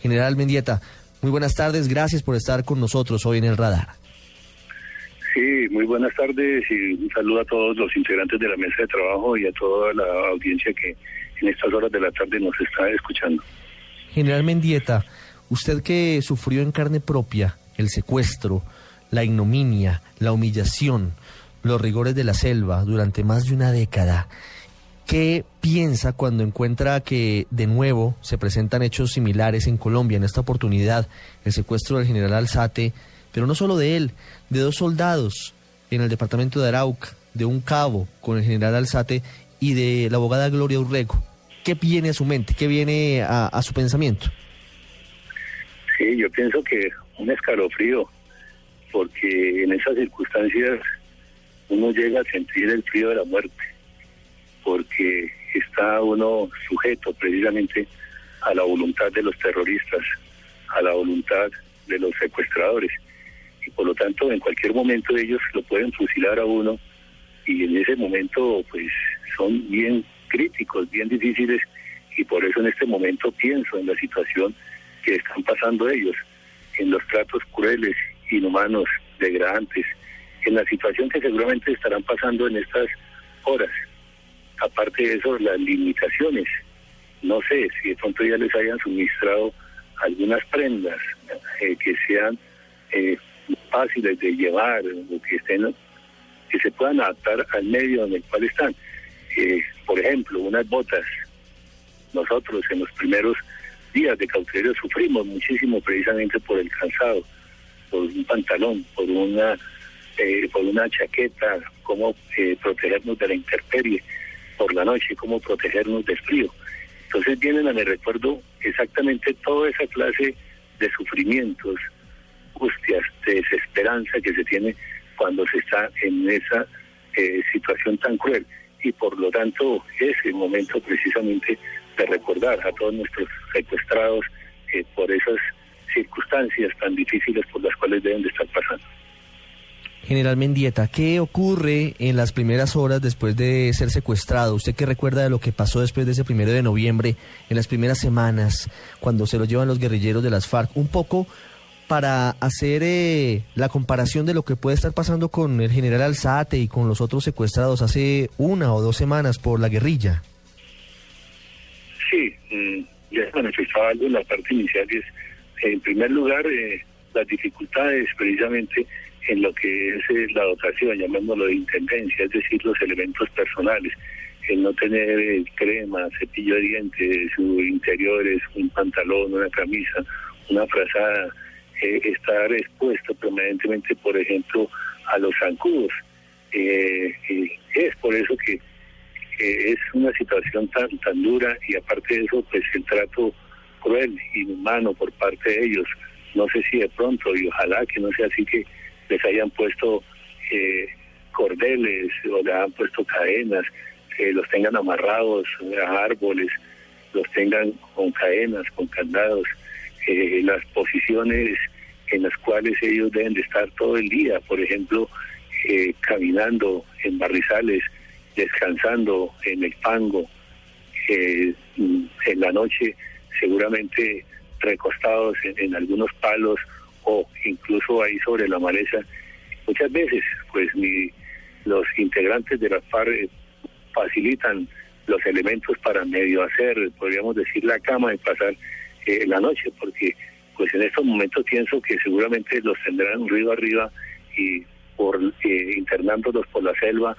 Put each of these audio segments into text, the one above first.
General Mendieta, muy buenas tardes. Gracias por estar con nosotros hoy en el radar. Sí, muy buenas tardes y un saludo a todos los integrantes de la mesa de trabajo y a toda la audiencia que en estas horas de la tarde nos está escuchando. General Mendieta, usted que sufrió en carne propia el secuestro, la ignominia, la humillación, los rigores de la selva durante más de una década. ¿Qué piensa cuando encuentra que de nuevo se presentan hechos similares en Colombia? En esta oportunidad, el secuestro del general Alzate, pero no solo de él, de dos soldados en el departamento de Arauca, de un cabo con el general Alzate y de la abogada Gloria Urrego. ¿Qué viene a su mente? ¿Qué viene a, a su pensamiento? Sí, yo pienso que un escalofrío, porque en esas circunstancias uno llega a sentir el frío de la muerte, está uno sujeto precisamente a la voluntad de los terroristas, a la voluntad de los secuestradores. Y por lo tanto, en cualquier momento ellos lo pueden fusilar a uno y en ese momento pues son bien críticos, bien difíciles y por eso en este momento pienso en la situación que están pasando ellos, en los tratos crueles, inhumanos, degradantes, en la situación que seguramente estarán pasando en estas horas. Aparte de eso, las limitaciones. No sé si de pronto ya les hayan suministrado algunas prendas eh, que sean eh, fáciles de llevar o que estén que se puedan adaptar al medio en el cual están. Eh, por ejemplo, unas botas. Nosotros en los primeros días de cautiverio sufrimos muchísimo precisamente por el cansado, por un pantalón, por una eh, por una chaqueta, cómo eh, protegernos de la intemperie por la noche, cómo protegernos del frío. Entonces vienen a mi recuerdo exactamente toda esa clase de sufrimientos, angustias, de desesperanza que se tiene cuando se está en esa eh, situación tan cruel. Y por lo tanto es el momento precisamente de recordar a todos nuestros secuestrados por esas circunstancias tan difíciles por las cuales deben de estar pasando. General Mendieta, ¿qué ocurre en las primeras horas después de ser secuestrado? ¿Usted qué recuerda de lo que pasó después de ese primero de noviembre, en las primeras semanas, cuando se lo llevan los guerrilleros de las FARC? Un poco para hacer eh, la comparación de lo que puede estar pasando con el general Alzate y con los otros secuestrados hace una o dos semanas por la guerrilla. Sí, mm, ya manifestaba algo en la parte inicial, es, en primer lugar, eh, las dificultades precisamente en lo que es eh, la dotación, llamémoslo de intendencia, es decir, los elementos personales, el no tener eh, crema, cepillo de dientes, sus interiores, un pantalón, una camisa, una frazada, eh, estar expuesto permanentemente, por ejemplo, a los zancudos. es por eso que es una situación tan tan dura y aparte de eso, pues el trato cruel, inhumano por parte de ellos. No sé si de pronto, y ojalá que no sea así que les hayan puesto eh, cordeles o le hayan puesto cadenas, los tengan amarrados a árboles, los tengan con cadenas, con candados, eh, las posiciones en las cuales ellos deben de estar todo el día, por ejemplo, eh, caminando en barrizales, descansando en el fango, en la noche seguramente recostados en algunos palos o incluso ahí sobre la maleza. Muchas veces, pues ni los integrantes de la FARC eh, facilitan los elementos para medio hacer, podríamos decir, la cama y pasar eh, la noche, porque pues en estos momentos pienso que seguramente los tendrán río arriba y por eh, internándolos por la selva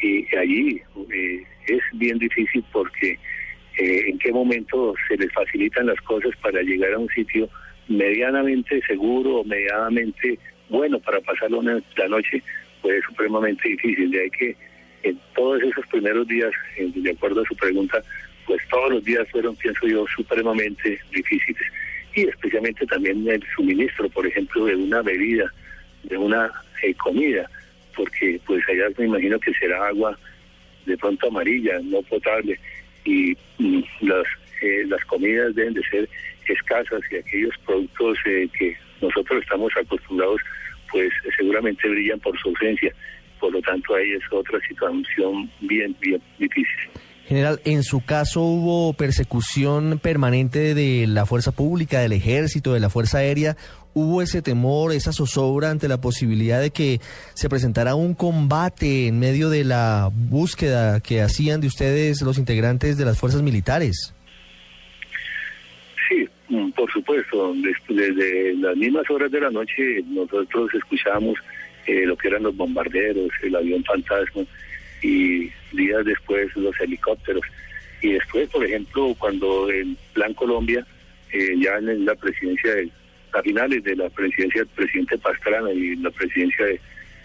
y allí es bien difícil porque en qué momento se les facilitan las cosas para llegar a un sitio medianamente seguro o medianamente bueno para pasar la noche, pues es supremamente difícil. De ahí que en todos esos primeros días, de acuerdo a su pregunta, pues todos los días fueron, pienso yo, supremamente difíciles. Y especialmente también el suministro, por ejemplo, de una bebida, de una eh, comida, porque pues allá me imagino que será agua de pronto amarilla, no potable, y las, eh, las comidas deben de ser escasas y aquellos productos eh, que nosotros estamos acostumbrados, pues seguramente brillan por su ausencia. Por lo tanto, ahí es otra situación bien, bien difícil. General, en su caso hubo persecución permanente de la fuerza pública, del ejército, de la fuerza aérea. ¿Hubo ese temor, esa zozobra ante la posibilidad de que se presentara un combate en medio de la búsqueda que hacían de ustedes los integrantes de las fuerzas militares? Sí, mm, por supuesto. Desde las mismas horas de la noche nosotros escuchábamos eh, lo que eran los bombarderos, el avión fantasma y días después los helicópteros. Y después, por ejemplo, cuando en Plan Colombia, eh, ya en la presidencia, de, a finales de la presidencia del presidente Pastrana y la presidencia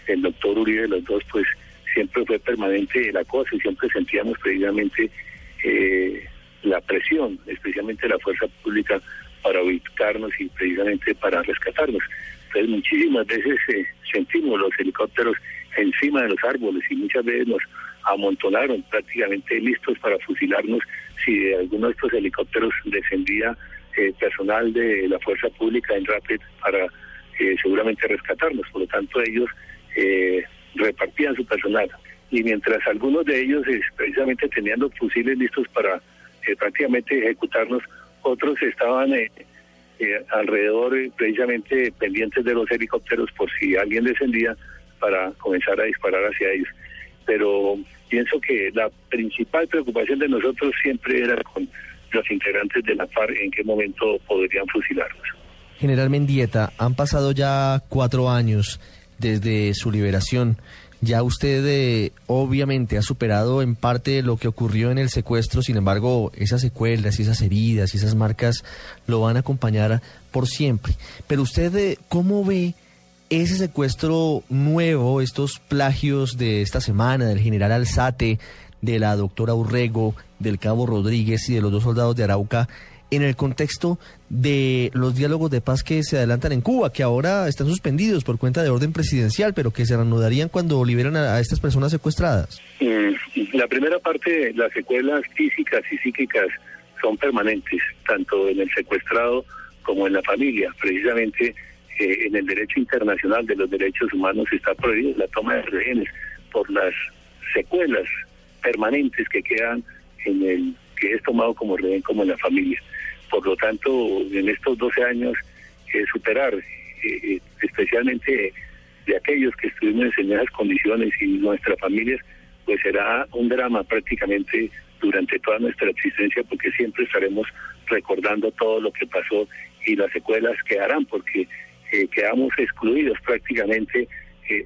del doctor Uribe, los dos, pues siempre fue permanente el acoso y siempre sentíamos precisamente eh, la presión, especialmente la fuerza pública, para ubicarnos y precisamente para rescatarnos. Entonces muchísimas veces eh, sentimos los helicópteros encima de los árboles y muchas veces nos amontonaron prácticamente listos para fusilarnos si de alguno de estos helicópteros descendía eh, personal de la fuerza pública en Rapid para eh, seguramente rescatarnos. Por lo tanto, ellos eh, repartían su personal. Y mientras algunos de ellos precisamente tenían los fusiles listos para prácticamente ejecutarnos, otros estaban alrededor precisamente pendientes de los helicópteros por si alguien descendía para comenzar a disparar hacia ellos. Pero pienso que la principal preocupación de nosotros siempre era con los integrantes de la FARC en qué momento podrían fusilarnos. General Mendieta, han pasado ya cuatro años desde su liberación. Ya usted eh, obviamente ha superado en parte lo que ocurrió en el secuestro, sin embargo, esas secuelas y esas heridas y esas marcas lo van a acompañar por siempre. Pero usted, eh, ¿cómo ve ese secuestro nuevo, estos plagios de esta semana del general Alzate, de la doctora Urrego, del cabo Rodríguez y de los dos soldados de Arauca, en el contexto de los diálogos de paz que se adelantan en Cuba, que ahora están suspendidos por cuenta de orden presidencial, pero que se reanudarían cuando liberan a, estas personas secuestradas? Mm, la primera parte, las secuelas físicas y psíquicas son permanentes, tanto en el secuestrado como en la familia. Precisamente en el derecho internacional de los derechos humanos está prohibida la toma de rehenes por las secuelas permanentes que quedan en el que es tomado como rehén como en la familia. Por lo tanto, en estos 12 años, eh, superar, eh, eh, especialmente de aquellos que estuvimos en esas condiciones y nuestras familias, pues será un drama prácticamente durante toda nuestra existencia porque siempre estaremos recordando todo lo que pasó y las secuelas quedarán porque quedamos excluidos prácticamente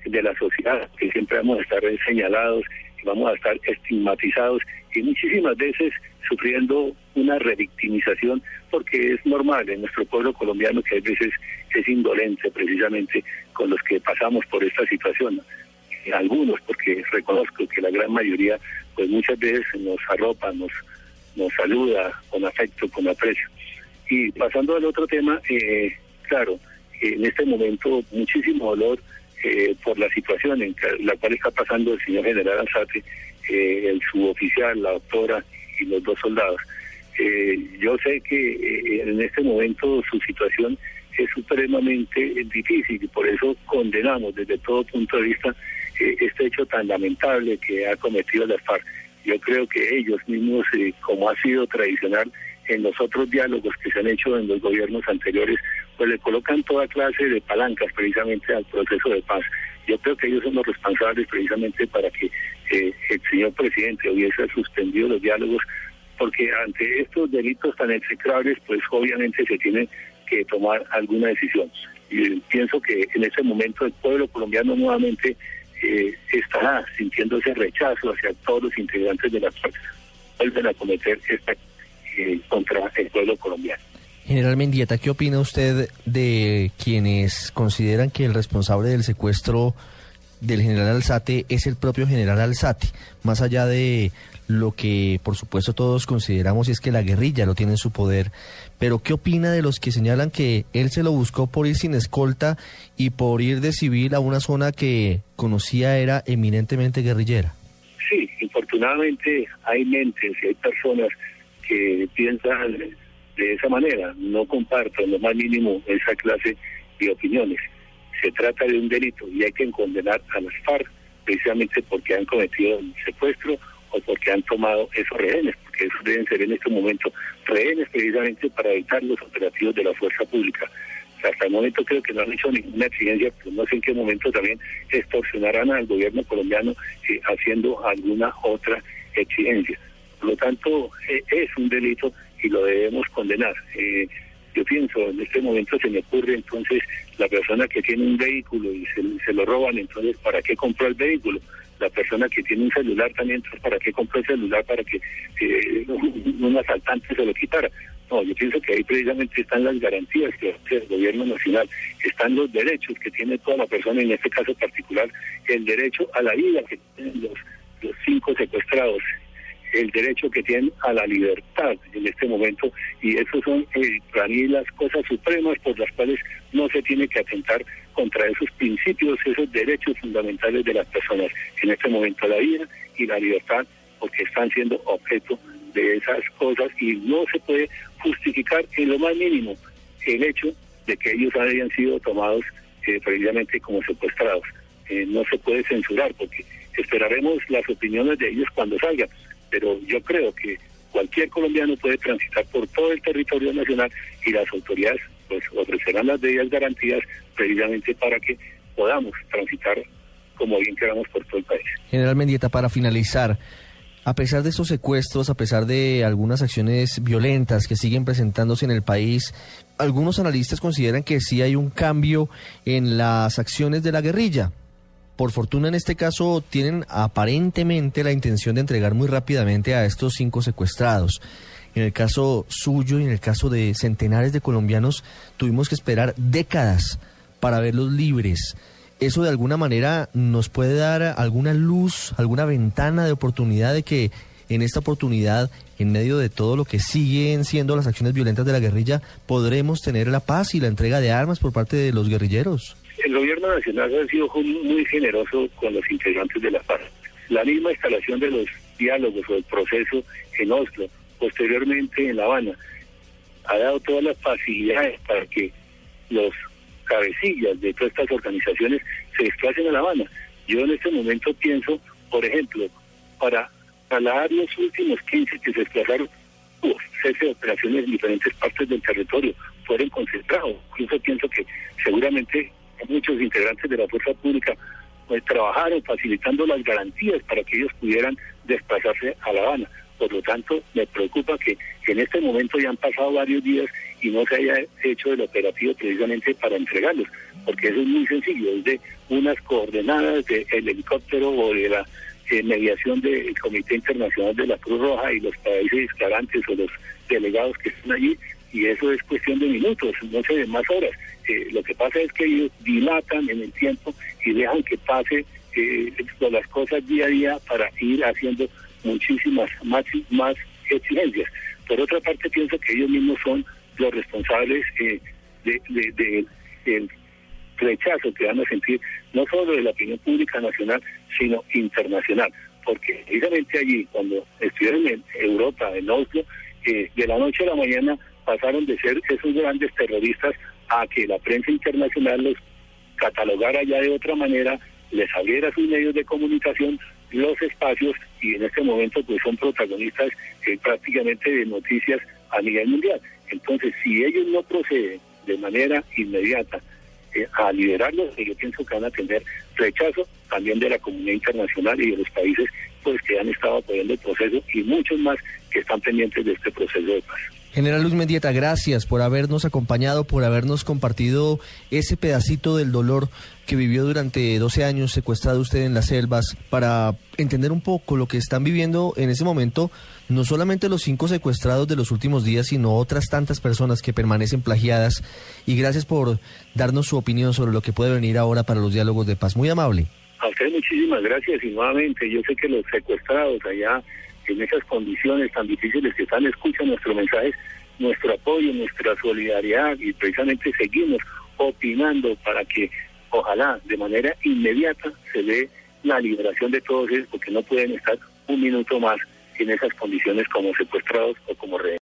de la sociedad, que siempre vamos a estar señalados vamos a estar estigmatizados y muchísimas veces sufriendo una revictimización porque es normal en nuestro pueblo colombiano que a veces es indolente precisamente con los que pasamos por esta situación. Algunos, porque reconozco que la gran mayoría, pues muchas veces nos arropa, nos, nos saluda con afecto, con aprecio. Y pasando al otro tema, eh, claro, en este momento muchísimo dolor eh, por la situación en la cual está pasando el señor general Alzate, eh, el suboficial, la doctora y los dos soldados. Eh, yo sé que en este momento su situación es supremamente difícil y por eso condenamos desde todo punto de vista este hecho tan lamentable que ha cometido la FARC. Yo creo que ellos mismos, como ha sido tradicional en los otros diálogos que se han hecho en los gobiernos anteriores, pues le colocan toda clase de palancas precisamente al proceso de paz. Yo creo que ellos son los responsables precisamente para que eh, el señor presidente hubiese suspendido los diálogos, porque ante estos delitos tan execrables, pues obviamente se tiene que tomar alguna decisión. Y pienso que en ese momento el pueblo colombiano nuevamente eh, estará sintiendo ese rechazo hacia todos los integrantes de la fuerza vuelven a cometer esta eh, contra el pueblo colombiano. General Mendieta, ¿qué opina usted de quienes consideran que el responsable del secuestro del general Alzate es el propio general Alzate, más allá de lo que por supuesto todos consideramos es que la guerrilla lo tiene en su poder, pero ¿qué opina de los que señalan que él se lo buscó por ir sin escolta y por ir de civil a una zona que conocía era eminentemente guerrillera? Sí, infortunadamente hay mentes y hay personas que piensan de esa manera, no comparto en lo más mínimo esa clase de opiniones. Se trata de un delito y hay que condenar a las FARC precisamente porque han cometido un secuestro o porque han tomado esos rehenes, porque esos deben ser en este momento rehenes precisamente para evitar los operativos de la fuerza pública. hasta el momento creo que no han hecho ninguna exigencia, pero no sé en qué momento también extorsionarán al gobierno colombiano eh, haciendo alguna otra exigencia. Por lo tanto, eh, es un delito y lo debemos condenar. Eh, yo pienso, en este momento se me ocurre entonces la persona que tiene un vehículo y se, lo roban, entonces ¿para qué compró el vehículo? La persona que tiene un celular también, entonces ¿para qué compró el celular para que eh, un asaltante se lo quitara? No, yo pienso que ahí precisamente están las garantías que hace el gobierno nacional, están los derechos que tiene toda la persona, en este caso particular, el derecho a la vida que tienen los cinco secuestrados, el derecho que tienen a la libertad en este momento y esos son eh, para mí las cosas supremas por las cuales no se tiene que atentar contra esos principios, esos derechos fundamentales de las personas, en este momento la vida y la libertad, porque están siendo objeto de esas cosas y no se puede justificar en lo más mínimo el hecho de que ellos hayan sido tomados eh, previamente como secuestrados. Eh, no se puede censurar porque esperaremos las opiniones de ellos cuando salgan pero yo creo que cualquier colombiano puede transitar por todo el territorio nacional y las autoridades pues ofrecerán las debidas garantías precisamente para que podamos transitar como bien queramos por todo el país. General Mendieta, para finalizar, a pesar de estos secuestros, a pesar de algunas acciones violentas que siguen presentándose en el país, algunos analistas consideran que sí hay un cambio en las acciones de la guerrilla por fortuna en este caso tienen aparentemente la intención de entregar muy rápidamente a estos cinco secuestrados. En el caso suyo y en el caso de centenares de colombianos tuvimos que esperar décadas para verlos libres. ¿Eso de alguna manera nos puede dar alguna luz, alguna ventana de oportunidad de que en esta oportunidad, en medio de todo lo que siguen siendo las acciones violentas de la guerrilla, podremos tener la paz y la entrega de armas por parte de los guerrilleros? El gobierno nacional ha sido muy generoso con los integrantes de la paz. La misma instalación de los diálogos o el proceso en Oslo, posteriormente en La Habana, ha dado todas las facilidades para que los cabecillas de todas estas organizaciones se desplacen a La Habana. Yo en este momento pienso, por ejemplo, para trasladar los últimos 15 que se desplazaron, hubo cese de operaciones en diferentes partes del territorio, fueron concentrados. Incluso pienso que seguramente muchos integrantes de la fuerza pública pues, trabajaron facilitando las garantías para que ellos pudieran desplazarse a La Habana. Por lo tanto, me preocupa que en este momento ya han pasado varios días y no se haya hecho el operativo precisamente para entregarlos, porque eso es muy sencillo, es de unas coordenadas del helicóptero o de la eh, mediación del Comité Internacional de la Cruz Roja y los países garantes o los delegados que están allí, y eso es cuestión de minutos, no sé, de más horas lo que pasa es que ellos dilatan en el tiempo y dejan que pase eh, las cosas día a día para ir haciendo muchísimas más, más exigencias. Por otra parte, pienso que ellos mismos son los responsables eh, de, del rechazo que van a sentir no solo de la opinión pública nacional, sino internacional. Porque precisamente allí, cuando estuvieron en Europa, en Oslo, eh, de la noche a la mañana pasaron de ser esos grandes terroristas a que la prensa internacional los catalogara ya de otra manera, les abriera sus medios de comunicación, los espacios y en este momento pues son protagonistas eh, prácticamente de noticias a nivel mundial. Entonces, si ellos no proceden de manera inmediata eh, a liderarlos, yo pienso que van a tener rechazo también de la comunidad internacional y de los países pues que han estado apoyando el proceso y muchos más que están pendientes de este proceso de paz. General Luz Mendieta, gracias por habernos acompañado, por habernos compartido ese pedacito del dolor que vivió durante 12 años secuestrado usted en las selvas, para entender un poco lo que están viviendo en ese momento, no solamente los cinco secuestrados de los últimos días, sino otras tantas personas que permanecen plagiadas. Y gracias por darnos su opinión sobre lo que puede venir ahora para los diálogos de paz. Muy amable. A ustedes muchísimas gracias y nuevamente yo sé que los secuestrados allá en esas condiciones tan difíciles que están escuchan nuestro mensaje, nuestro apoyo, nuestra solidaridad y precisamente seguimos opinando para que ojalá de manera inmediata se dé la liberación de todos ellos porque no pueden estar un minuto más en esas condiciones como secuestrados o como rehenes.